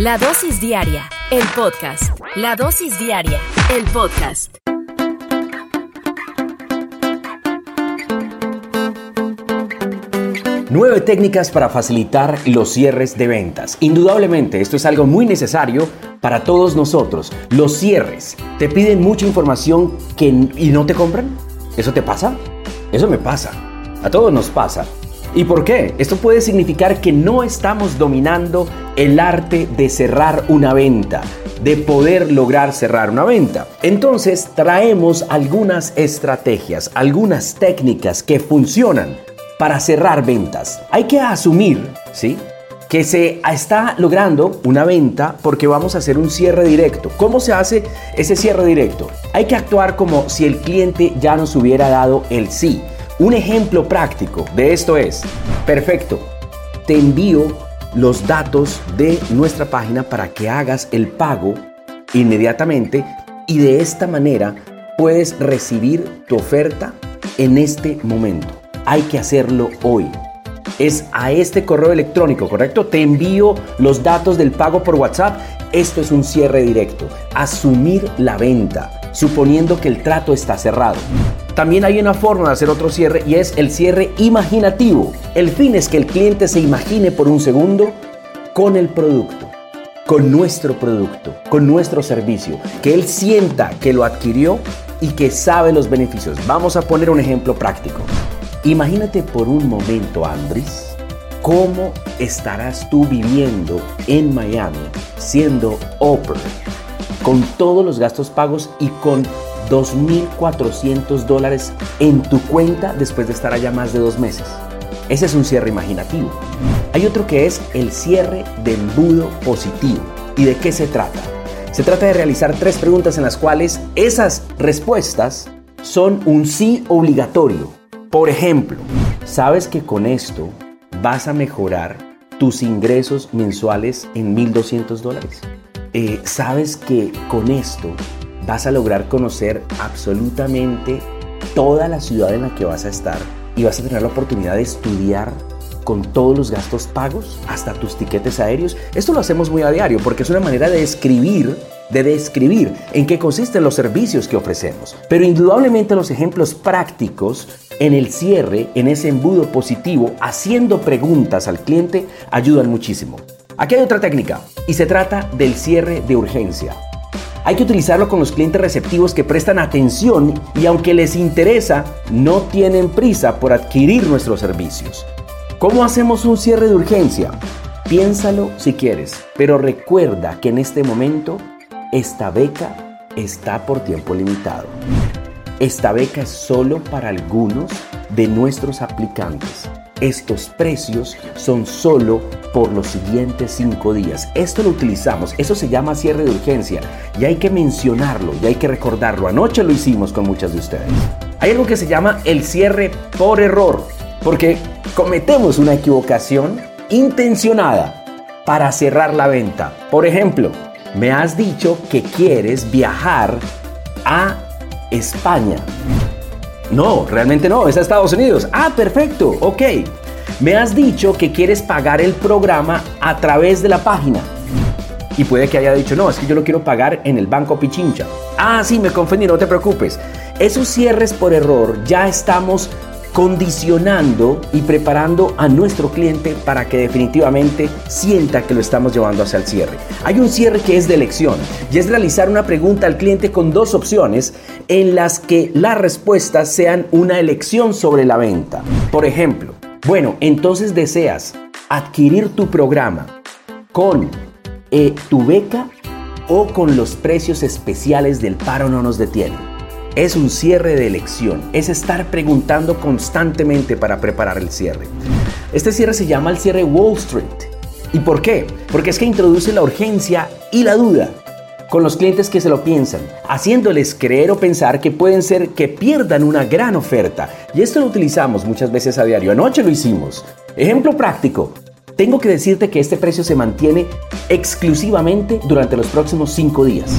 La dosis diaria, el podcast. La dosis diaria, el podcast. Nueve técnicas para facilitar los cierres de ventas. Indudablemente, esto es algo muy necesario para todos nosotros. Los cierres. ¿Te piden mucha información que, y no te compran? ¿Eso te pasa? Eso me pasa. A todos nos pasa. ¿Y por qué? Esto puede significar que no estamos dominando el arte de cerrar una venta, de poder lograr cerrar una venta. Entonces traemos algunas estrategias, algunas técnicas que funcionan para cerrar ventas. Hay que asumir, ¿sí? que se está logrando una venta porque vamos a hacer un cierre directo. ¿Cómo se hace ese cierre directo? Hay que actuar como si el cliente ya nos hubiera dado el sí. Un ejemplo práctico de esto es, perfecto, te envío los datos de nuestra página para que hagas el pago inmediatamente y de esta manera puedes recibir tu oferta en este momento. Hay que hacerlo hoy. Es a este correo electrónico, ¿correcto? Te envío los datos del pago por WhatsApp. Esto es un cierre directo. Asumir la venta, suponiendo que el trato está cerrado. También hay una forma de hacer otro cierre y es el cierre imaginativo. El fin es que el cliente se imagine por un segundo con el producto, con nuestro producto, con nuestro servicio, que él sienta que lo adquirió y que sabe los beneficios. Vamos a poner un ejemplo práctico. Imagínate por un momento, Andrés, cómo estarás tú viviendo en Miami siendo Oper, con todos los gastos pagos y con 2.400 dólares en tu cuenta después de estar allá más de dos meses. Ese es un cierre imaginativo. Hay otro que es el cierre de embudo positivo. ¿Y de qué se trata? Se trata de realizar tres preguntas en las cuales esas respuestas son un sí obligatorio. Por ejemplo, ¿sabes que con esto vas a mejorar tus ingresos mensuales en 1.200 dólares? Eh, ¿Sabes que con esto vas a lograr conocer absolutamente toda la ciudad en la que vas a estar y vas a tener la oportunidad de estudiar con todos los gastos pagos, hasta tus tiquetes aéreos. Esto lo hacemos muy a diario porque es una manera de escribir, de describir en qué consisten los servicios que ofrecemos. Pero indudablemente los ejemplos prácticos en el cierre, en ese embudo positivo, haciendo preguntas al cliente, ayudan muchísimo. Aquí hay otra técnica y se trata del cierre de urgencia. Hay que utilizarlo con los clientes receptivos que prestan atención y aunque les interesa, no tienen prisa por adquirir nuestros servicios. ¿Cómo hacemos un cierre de urgencia? Piénsalo si quieres, pero recuerda que en este momento esta beca está por tiempo limitado. Esta beca es solo para algunos de nuestros aplicantes. Estos precios son solo por los siguientes cinco días. Esto lo utilizamos, eso se llama cierre de urgencia y hay que mencionarlo y hay que recordarlo. Anoche lo hicimos con muchas de ustedes. Hay algo que se llama el cierre por error, porque cometemos una equivocación intencionada para cerrar la venta. Por ejemplo, me has dicho que quieres viajar a España. No, realmente no, es a Estados Unidos. Ah, perfecto, ok. Me has dicho que quieres pagar el programa a través de la página. Y puede que haya dicho, no, es que yo lo quiero pagar en el Banco Pichincha. Ah, sí, me confundí, no te preocupes. Esos cierres por error ya estamos condicionando y preparando a nuestro cliente para que definitivamente sienta que lo estamos llevando hacia el cierre. Hay un cierre que es de elección y es realizar una pregunta al cliente con dos opciones en las que las respuestas sean una elección sobre la venta. Por ejemplo, bueno, entonces deseas adquirir tu programa con eh, tu beca o con los precios especiales del paro no nos detiene es un cierre de elección, es estar preguntando constantemente para preparar el cierre. Este cierre se llama el cierre Wall Street. ¿Y por qué? Porque es que introduce la urgencia y la duda con los clientes que se lo piensan, haciéndoles creer o pensar que pueden ser que pierdan una gran oferta. Y esto lo utilizamos muchas veces a diario. Anoche lo hicimos. Ejemplo práctico. Tengo que decirte que este precio se mantiene exclusivamente durante los próximos cinco días.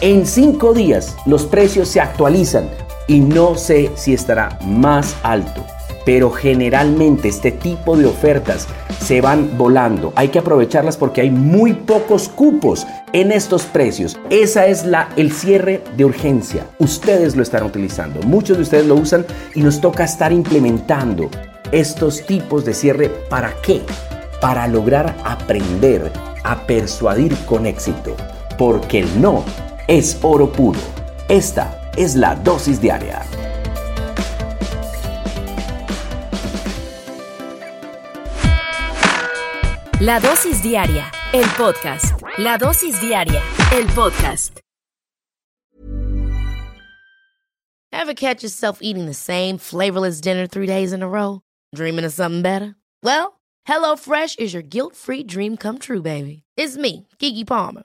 En cinco días los precios se actualizan y no sé si estará más alto. Pero generalmente este tipo de ofertas se van volando. Hay que aprovecharlas porque hay muy pocos cupos en estos precios. Esa es la el cierre de urgencia. Ustedes lo están utilizando. Muchos de ustedes lo usan y nos toca estar implementando estos tipos de cierre para qué? Para lograr aprender a persuadir con éxito. Porque el no es oro puro. Esta es la dosis diaria. La dosis diaria, el podcast. La dosis diaria, el podcast. Ever catch yourself eating the same flavorless dinner three days in a row? Dreaming of something better? Well, HelloFresh is your guilt-free dream come true, baby. It's me, Kiki Palmer.